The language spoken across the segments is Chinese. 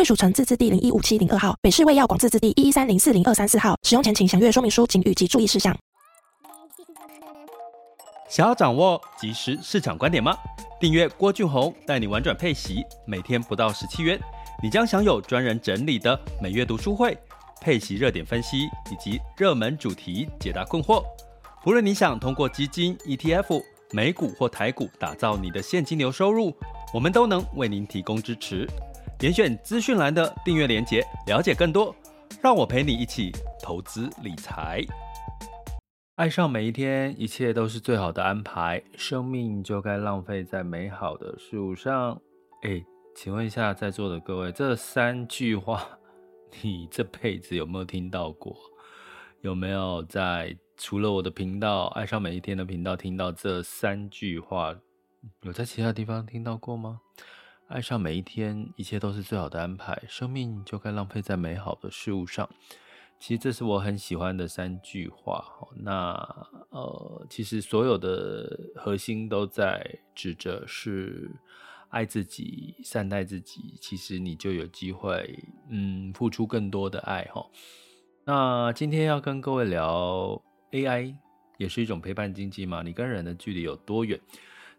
贵属城自治地零一五七零二号，北市卫药广自治地一一三零四零二三四号。使用前请详阅说明书、警语及注意事项。想要掌握即时市场观点吗？订阅郭俊宏带你玩转配息，每天不到十七元，你将享有专人整理的每月读书会、配息热点分析以及热门主题解答困惑。无论你想通过基金、ETF、美股或台股打造你的现金流收入，我们都能为您提供支持。点选资讯栏的订阅连结，了解更多。让我陪你一起投资理财。爱上每一天，一切都是最好的安排。生命就该浪费在美好的事物上。哎，请问一下在座的各位，这三句话你这辈子有没有听到过？有没有在除了我的频道“爱上每一天”的频道听到这三句话？有在其他地方听到过吗？爱上每一天，一切都是最好的安排。生命就该浪费在美好的事物上。其实这是我很喜欢的三句话。那呃，其实所有的核心都在指着是爱自己、善待自己。其实你就有机会，嗯，付出更多的爱哈。那今天要跟各位聊 AI，也是一种陪伴经济嘛？你跟人的距离有多远？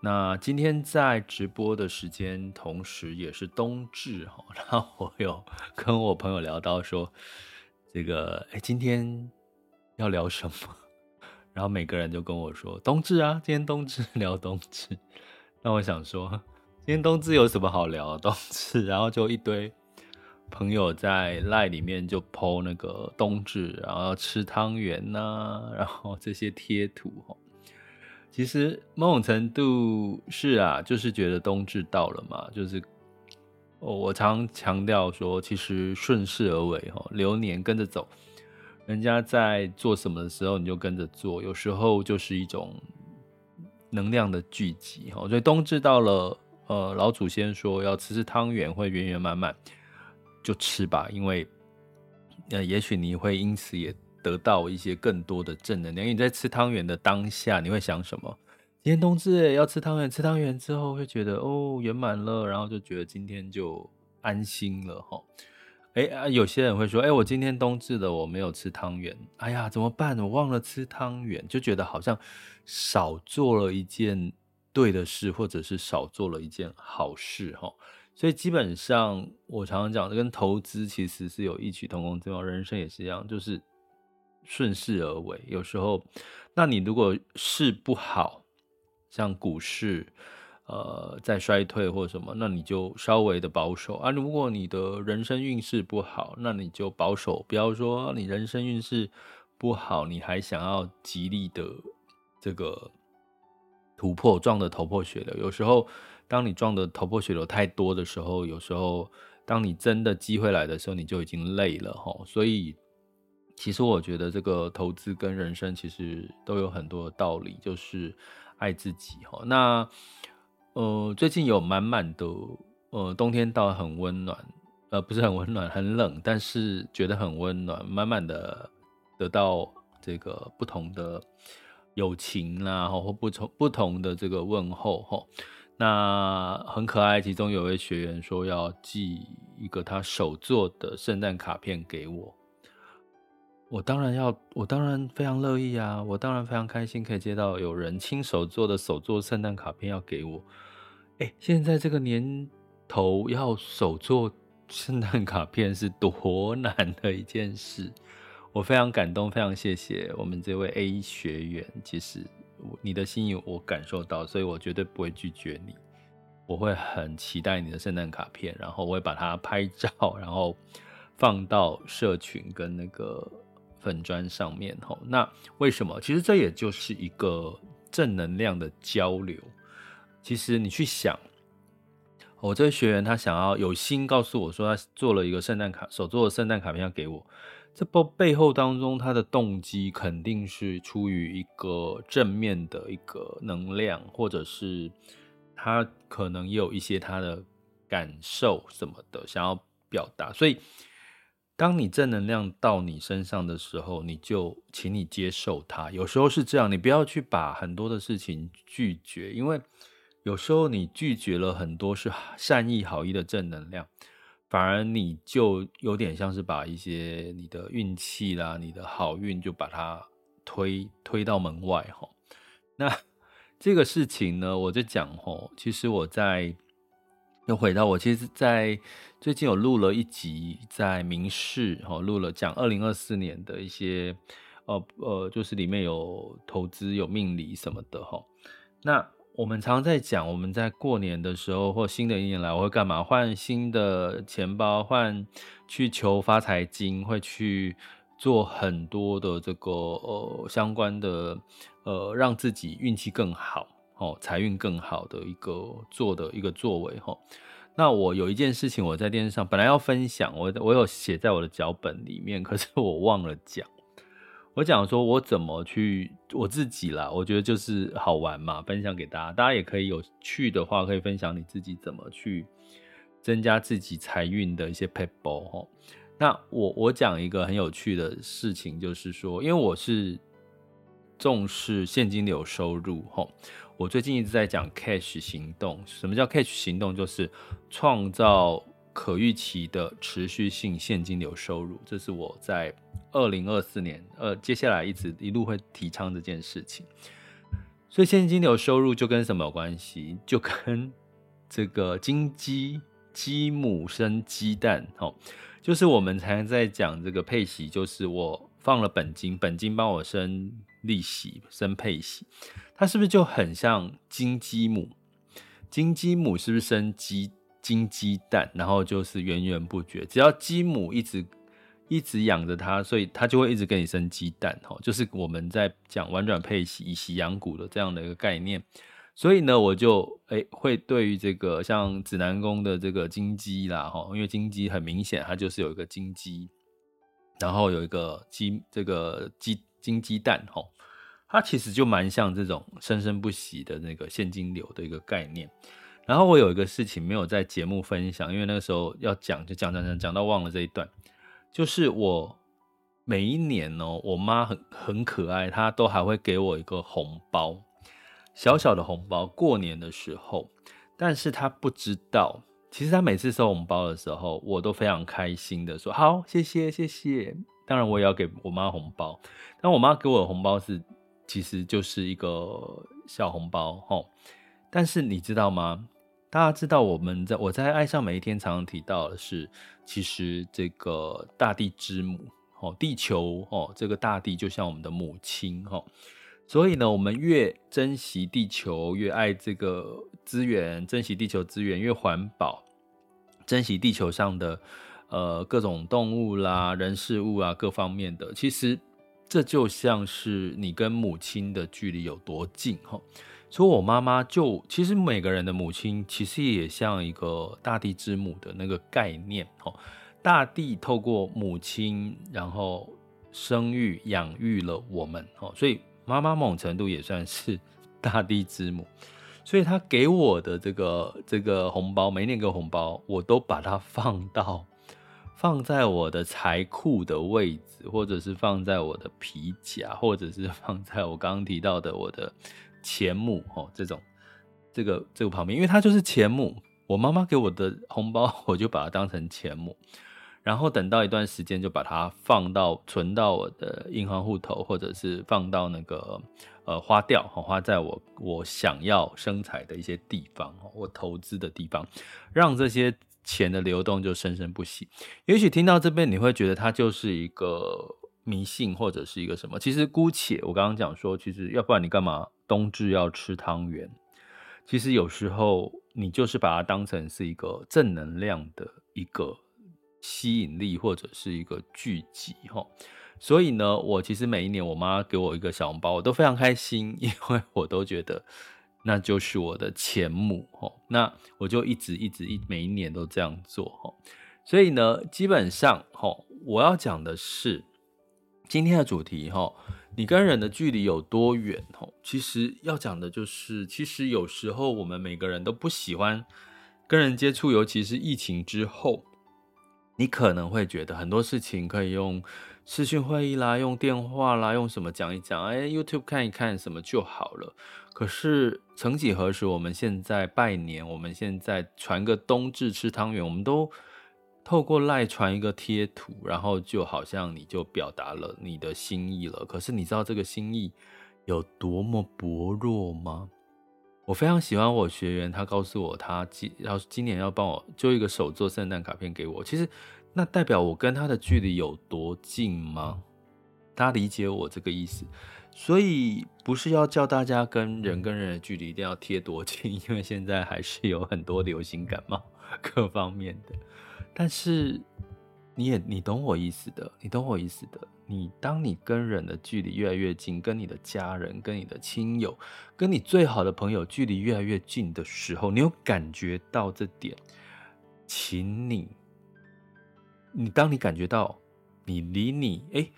那今天在直播的时间，同时也是冬至哈。然后我有 跟我朋友聊到说，这个哎，今天要聊什么？然后每个人就跟我说冬至啊，今天冬至 聊冬至。那我想说，今天冬至有什么好聊冬至？然后就一堆朋友在赖里面就 po 那个冬至，然后要吃汤圆呐，然后这些贴图哈。其实某种程度是啊，就是觉得冬至到了嘛，就是哦我常强调说，其实顺势而为哈，流年跟着走，人家在做什么的时候你就跟着做，有时候就是一种能量的聚集哈。所以冬至到了，呃，老祖先说要吃吃汤圆会圆圆满满，就吃吧，因为呃，也许你会因此也。得到一些更多的正能量。你在吃汤圆的当下，你会想什么？今天冬至要吃汤圆，吃汤圆之后会觉得哦圆满了，然后就觉得今天就安心了哈。哎啊，有些人会说，哎，我今天冬至的，我没有吃汤圆，哎呀，怎么办？我忘了吃汤圆，就觉得好像少做了一件对的事，或者是少做了一件好事哈。所以基本上，我常常讲，跟投资其实是有异曲同工之妙，人生也是一样，就是。顺势而为，有时候，那你如果势不好，像股市，呃，在衰退或什么，那你就稍微的保守啊。如果你的人生运势不好，那你就保守，不要说你人生运势不好，你还想要极力的这个突破，撞得头破血流。有时候，当你撞得头破血流太多的时候，有时候，当你真的机会来的时候，你就已经累了齁。所以。其实我觉得这个投资跟人生其实都有很多的道理，就是爱自己哈。那呃，最近有满满的呃，冬天到很温暖，呃，不是很温暖，很冷，但是觉得很温暖，满满的得到这个不同的友情啦，或不同不同的这个问候哈。那很可爱，其中有位学员说要寄一个他手做的圣诞卡片给我。我当然要，我当然非常乐意啊！我当然非常开心可以接到有人亲手做的手做圣诞卡片要给我。哎，现在这个年头要手做圣诞卡片是多难的一件事，我非常感动，非常谢谢我们这位 A 学员。其实你的心意我感受到，所以我绝对不会拒绝你。我会很期待你的圣诞卡片，然后我会把它拍照，然后放到社群跟那个。粉专上面吼，那为什么？其实这也就是一个正能量的交流。其实你去想，我这个学员他想要有心告诉我说，他做了一个圣诞卡，手做的圣诞卡片要给我。这背背后当中，他的动机肯定是出于一个正面的一个能量，或者是他可能也有一些他的感受什么的想要表达。所以，当你正能量到你身上的时候，你就请你接受它。有时候是这样，你不要去把很多的事情拒绝，因为有时候你拒绝了很多是善意好意的正能量。反而你就有点像是把一些你的运气啦、你的好运就把它推推到门外哈。那 这个事情呢，我就讲吼，其实我在又回到我其实，在最近有录了一集在民视哈，录了讲二零二四年的一些呃呃，就是里面有投资、有命理什么的哈。那我们常常在讲，我们在过年的时候或新的一年来，我会干嘛？换新的钱包，换去求发财金，会去做很多的这个呃相关的呃让自己运气更好哦，财运更好的一个做的一个作为哈。那我有一件事情我在电视上本来要分享，我我有写在我的脚本里面，可是我忘了讲。我讲说，我怎么去我自己啦？我觉得就是好玩嘛，分享给大家。大家也可以有趣的话，可以分享你自己怎么去增加自己财运的一些撇步哈。那我我讲一个很有趣的事情，就是说，因为我是重视现金流收入哈。我最近一直在讲 cash 行动。什么叫 cash 行动？就是创造可预期的持续性现金流收入。这是我在。二零二四年，呃，接下来一直一路会提倡这件事情，所以现金流收入就跟什么有关系？就跟这个金鸡鸡母生鸡蛋，哦，就是我们常常在讲这个配息，就是我放了本金，本金帮我生利息，生配息，它是不是就很像金鸡母？金鸡母是不是生鸡金鸡蛋？然后就是源源不绝，只要鸡母一直。一直养着它，所以它就会一直给你生鸡蛋，吼，就是我们在讲婉转配息、以息养股的这样的一个概念。所以呢，我就诶、欸、会对于这个像指南宫的这个金鸡啦，吼，因为金鸡很明显，它就是有一个金鸡，然后有一个鸡，这个鸡金鸡蛋，吼，它其实就蛮像这种生生不息的那个现金流的一个概念。然后我有一个事情没有在节目分享，因为那个时候要讲，就讲讲讲讲到忘了这一段。就是我每一年哦，我妈很很可爱，她都还会给我一个红包，小小的红包，过年的时候。但是她不知道，其实他每次收红包的时候，我都非常开心的说好，谢谢谢谢。当然我也要给我妈红包，但我妈给我的红包是，其实就是一个小红包齁。但是你知道吗？大家知道我们在我在爱上每一天常常提到的是，其实这个大地之母哦，地球哦，这个大地就像我们的母亲哈，所以呢，我们越珍惜地球，越爱这个资源，珍惜地球资源，越环保，珍惜地球上的呃各种动物啦、人事物啊各方面的，其实这就像是你跟母亲的距离有多近哈。所以，我妈妈就其实每个人的母亲其实也像一个大地之母的那个概念哦。大地透过母亲，然后生育养育了我们哦。所以，妈妈某种程度也算是大地之母。所以，他给我的这个这个红包，每年给红包，我都把它放到放在我的财库的位置，或者是放在我的皮夹，或者是放在我刚刚提到的我的。钱母哦，这种这个这个旁边，因为它就是钱母。我妈妈给我的红包，我就把它当成钱母，然后等到一段时间，就把它放到存到我的银行户头，或者是放到那个呃花掉，花在我我想要生财的一些地方，我投资的地方，让这些钱的流动就生生不息。也许听到这边，你会觉得它就是一个迷信，或者是一个什么？其实姑且我刚刚讲说，其实要不然你干嘛？冬至要吃汤圆，其实有时候你就是把它当成是一个正能量的一个吸引力，或者是一个聚集哈。所以呢，我其实每一年我妈给我一个小红包，我都非常开心，因为我都觉得那就是我的前母哦。那我就一直一直一每一年都这样做哦。所以呢，基本上哦，我要讲的是今天的主题哈，你跟人的距离有多远哦？其实要讲的就是，其实有时候我们每个人都不喜欢跟人接触，尤其是疫情之后，你可能会觉得很多事情可以用视讯会议啦，用电话啦，用什么讲一讲，哎，YouTube 看一看什么就好了。可是曾几何时，我们现在拜年，我们现在传个冬至吃汤圆，我们都。透过赖传一个贴图，然后就好像你就表达了你的心意了。可是你知道这个心意有多么薄弱吗？我非常喜欢我学员，他告诉我他今要今年要帮我就一个手做圣诞卡片给我。其实那代表我跟他的距离有多近吗？大家理解我这个意思？所以不是要叫大家跟人跟人的距离一定要贴多近，因为现在还是有很多流行感冒各方面的。但是，你也你懂我意思的，你懂我意思的。你当你跟人的距离越来越近，跟你的家人、跟你的亲友、跟你最好的朋友距离越来越近的时候，你有感觉到这点，请你，你当你感觉到你离你哎，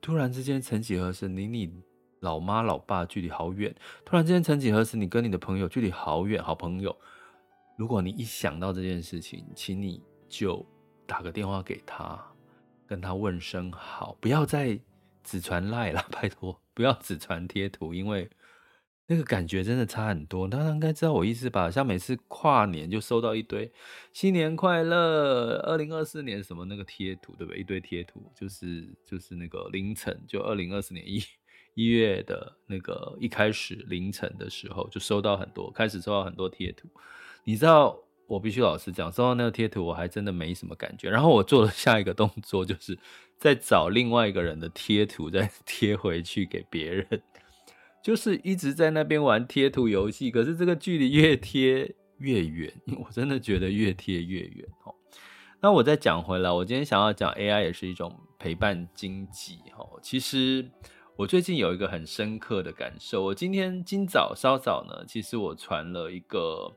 突然之间曾几何时离你老妈老爸距离好远，突然之间曾几何时你跟你的朋友距离好远，好朋友，如果你一想到这件事情，请你。就打个电话给他，跟他问声好，不要再只传赖了，拜托，不要只传贴图，因为那个感觉真的差很多。大家应该知道我意思吧？像每次跨年就收到一堆新年快乐，二零二四年什么那个贴图，对不对？一堆贴图，就是就是那个凌晨，就二零二四年一一月的那个一开始凌晨的时候，就收到很多，开始收到很多贴图，你知道？我必须老实讲，收到那个贴图，我还真的没什么感觉。然后我做了下一个动作，就是再找另外一个人的贴图，再 贴回去给别人，就是一直在那边玩贴图游戏。可是这个距离越贴越远，我真的觉得越贴越远。哦，那我再讲回来，我今天想要讲 AI 也是一种陪伴经济。哦，其实我最近有一个很深刻的感受。我今天今早稍早呢，其实我传了一个。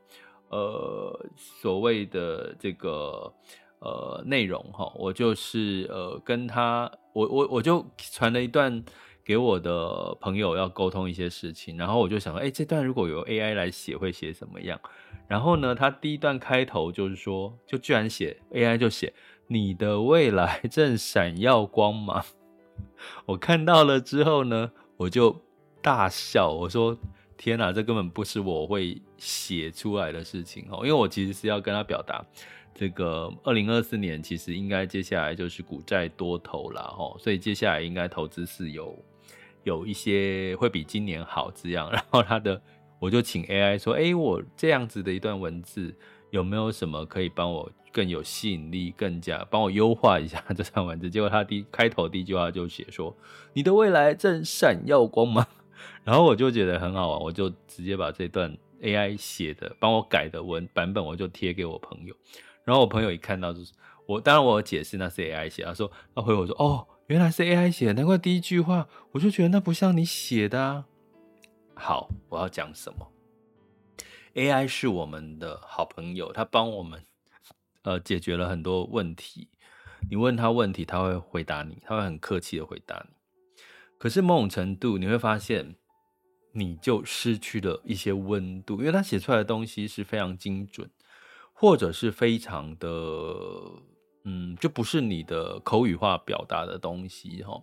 呃，所谓的这个呃内容哈，我就是呃跟他，我我我就传了一段给我的朋友要沟通一些事情，然后我就想说，哎，这段如果有 AI 来写会写什么样？然后呢，他第一段开头就是说，就居然写 AI 就写你的未来 正闪耀光芒，我看到了之后呢，我就大笑，我说。天哪，这根本不是我会写出来的事情哦，因为我其实是要跟他表达，这个二零二四年其实应该接下来就是股债多头啦，吼，所以接下来应该投资是有有一些会比今年好这样。然后他的我就请 AI 说，哎，我这样子的一段文字有没有什么可以帮我更有吸引力，更加帮我优化一下 这段文字？结果他第开头第一句话就写说，你的未来正闪耀光芒。然后我就觉得很好玩，我就直接把这段 AI 写的、帮我改的文版本，我就贴给我朋友。然后我朋友一看到，就是我，当然我解释那是 AI 写，他说他回我说，哦，原来是 AI 写的，难怪第一句话我就觉得那不像你写的啊。好，我要讲什么？AI 是我们的好朋友，他帮我们呃解决了很多问题。你问他问题，他会回答你，他会很客气的回答你。可是某种程度，你会发现，你就失去了一些温度，因为他写出来的东西是非常精准，或者是非常的，嗯，就不是你的口语化表达的东西哈。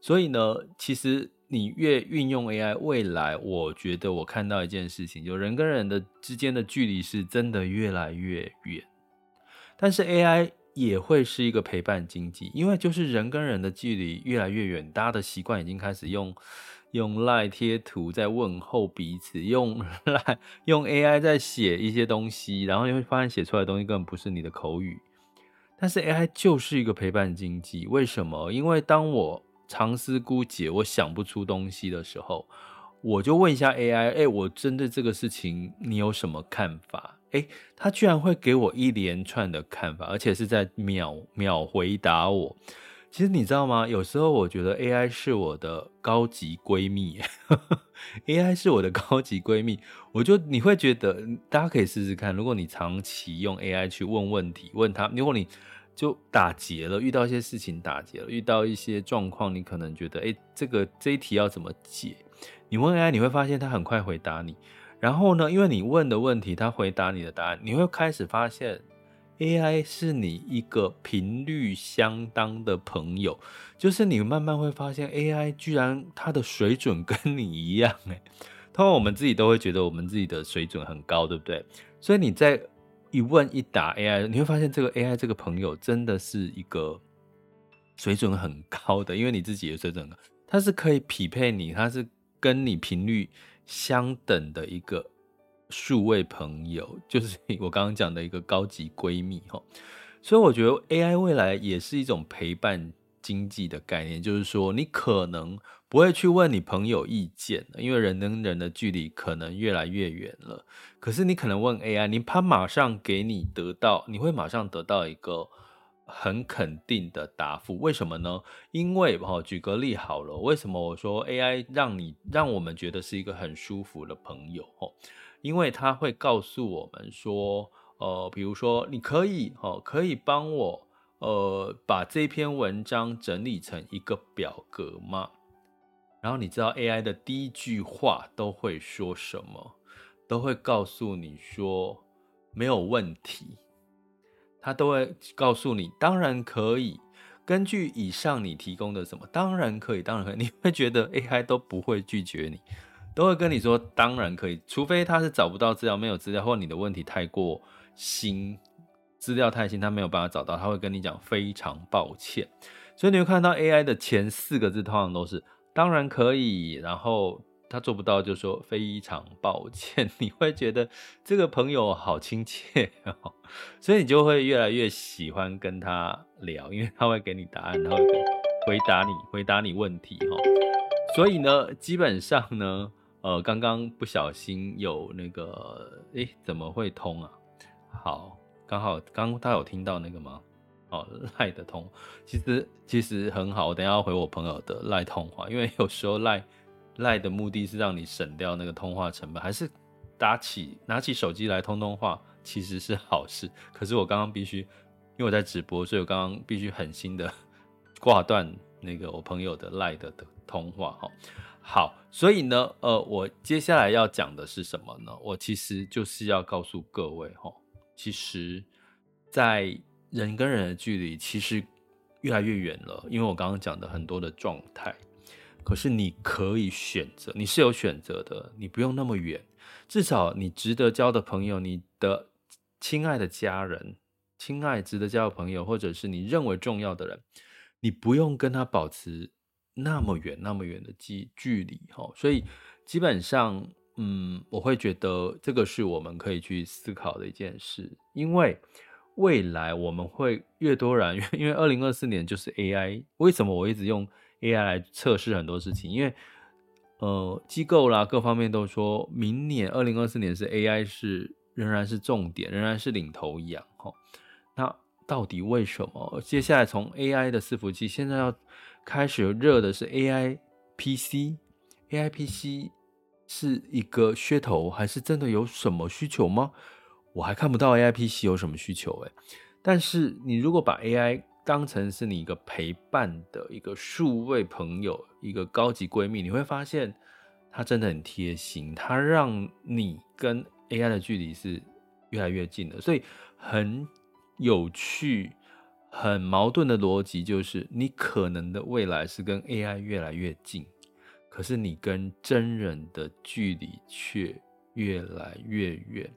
所以呢，其实你越运用 AI，未来我觉得我看到一件事情，就人跟人的之间的距离是真的越来越远，但是 AI。也会是一个陪伴经济，因为就是人跟人的距离越来越远，大家的习惯已经开始用用 LINE 贴图在问候彼此，用 LINE 用 AI 在写一些东西，然后你会发现写出来的东西根本不是你的口语，但是 AI 就是一个陪伴经济。为什么？因为当我长思枯竭，我想不出东西的时候，我就问一下 AI，哎，我针对这个事情，你有什么看法？诶，他居然会给我一连串的看法，而且是在秒秒回答我。其实你知道吗？有时候我觉得 AI 是我的高级闺蜜，AI 是我的高级闺蜜。我就你会觉得，大家可以试试看，如果你长期用 AI 去问问题，问他，如果你就打结了，遇到一些事情打结了，遇到一些状况，你可能觉得，诶，这个这一题要怎么解？你问 AI，你会发现他很快回答你。然后呢，因为你问的问题，他回答你的答案，你会开始发现。AI 是你一个频率相当的朋友，就是你慢慢会发现，AI 居然它的水准跟你一样，哎，通常我们自己都会觉得我们自己的水准很高，对不对？所以你在一问一答 AI，你会发现这个 AI 这个朋友真的是一个水准很高的，因为你自己的水准很高，它是可以匹配你，它是跟你频率相等的一个。数位朋友 就是我刚刚讲的一个高级闺蜜哈，所以我觉得 AI 未来也是一种陪伴经济的概念，就是说你可能不会去问你朋友意见，因为人跟人的距离可能越来越远了。可是你可能问 AI，你怕马上给你得到，你会马上得到一个很肯定的答复。为什么呢？因为哈，举个例好了，为什么我说 AI 让你让我们觉得是一个很舒服的朋友哈？因为他会告诉我们说，呃，比如说你可以，哦，可以帮我，呃，把这篇文章整理成一个表格吗？然后你知道 AI 的第一句话都会说什么？都会告诉你说没有问题，他都会告诉你当然可以，根据以上你提供的什么，当然可以，当然可以，你会觉得 AI 都不会拒绝你。都会跟你说，当然可以，除非他是找不到资料，没有资料，或你的问题太过新，资料太新，他没有办法找到，他会跟你讲非常抱歉。所以你会看到 AI 的前四个字通常都是当然可以，然后他做不到就说非常抱歉。你会觉得这个朋友好亲切哦，所以你就会越来越喜欢跟他聊，因为他会给你答案，然后回答你，回答你问题哈。所以呢，基本上呢。呃，刚刚不小心有那个，诶，怎么会通啊？好，刚好刚他有听到那个吗？哦，赖的通，其实其实很好。我等下要回我朋友的赖通话，因为有时候赖赖的目的是让你省掉那个通话成本，还是打起拿起手机来通通话，其实是好事。可是我刚刚必须，因为我在直播，所以我刚刚必须狠心的 挂断那个我朋友的赖的的通话哈。好，所以呢，呃，我接下来要讲的是什么呢？我其实就是要告诉各位，哈，其实，在人跟人的距离其实越来越远了，因为我刚刚讲的很多的状态。可是你可以选择，你是有选择的，你不用那么远，至少你值得交的朋友，你的亲爱的家人，亲爱值得交的朋友，或者是你认为重要的人，你不用跟他保持。那么远，那么远的距距离，哈，所以基本上，嗯，我会觉得这个是我们可以去思考的一件事，因为未来我们会越多人，因为二零二四年就是 AI，为什么我一直用 AI 来测试很多事情？因为呃，机构啦，各方面都说明年二零二四年是 AI 是仍然是重点，仍然是领头羊，哈，那到底为什么？接下来从 AI 的伺服器，现在要。开始热的是 AI PC，AI PC 是一个噱头，还是真的有什么需求吗？我还看不到 AI PC 有什么需求诶。但是你如果把 AI 当成是你一个陪伴的一个数位朋友，一个高级闺蜜，你会发现它真的很贴心，它让你跟 AI 的距离是越来越近的，所以很有趣。很矛盾的逻辑就是，你可能的未来是跟 AI 越来越近，可是你跟真人的距离却越来越远。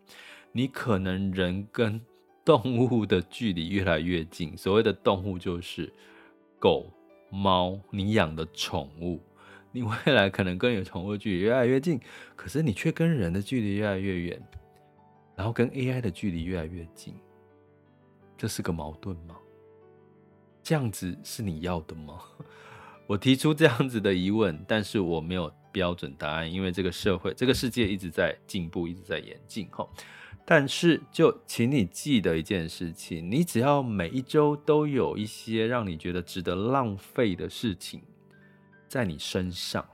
你可能人跟动物的距离越来越近，所谓的动物就是狗、猫，你养的宠物。你未来可能跟你的宠物距离越来越近，可是你却跟人的距离越来越远，然后跟 AI 的距离越来越近，这是个矛盾吗？这样子是你要的吗？我提出这样子的疑问，但是我没有标准答案，因为这个社会、这个世界一直在进步，一直在演进。但是，就请你记得一件事情：你只要每一周都有一些让你觉得值得浪费的事情在你身上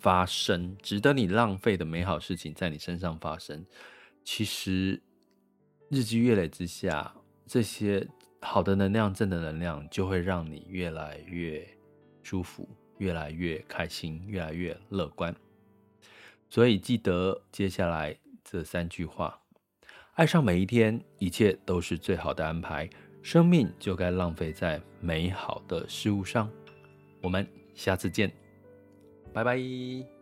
发生，值得你浪费的美好事情在你身上发生，其实日积月累之下，这些好的能量、正的能量就会让你越来越舒服，越来越开心，越来越乐观。所以，记得接下来这三句话。爱上每一天，一切都是最好的安排。生命就该浪费在美好的事物上。我们下次见，拜拜。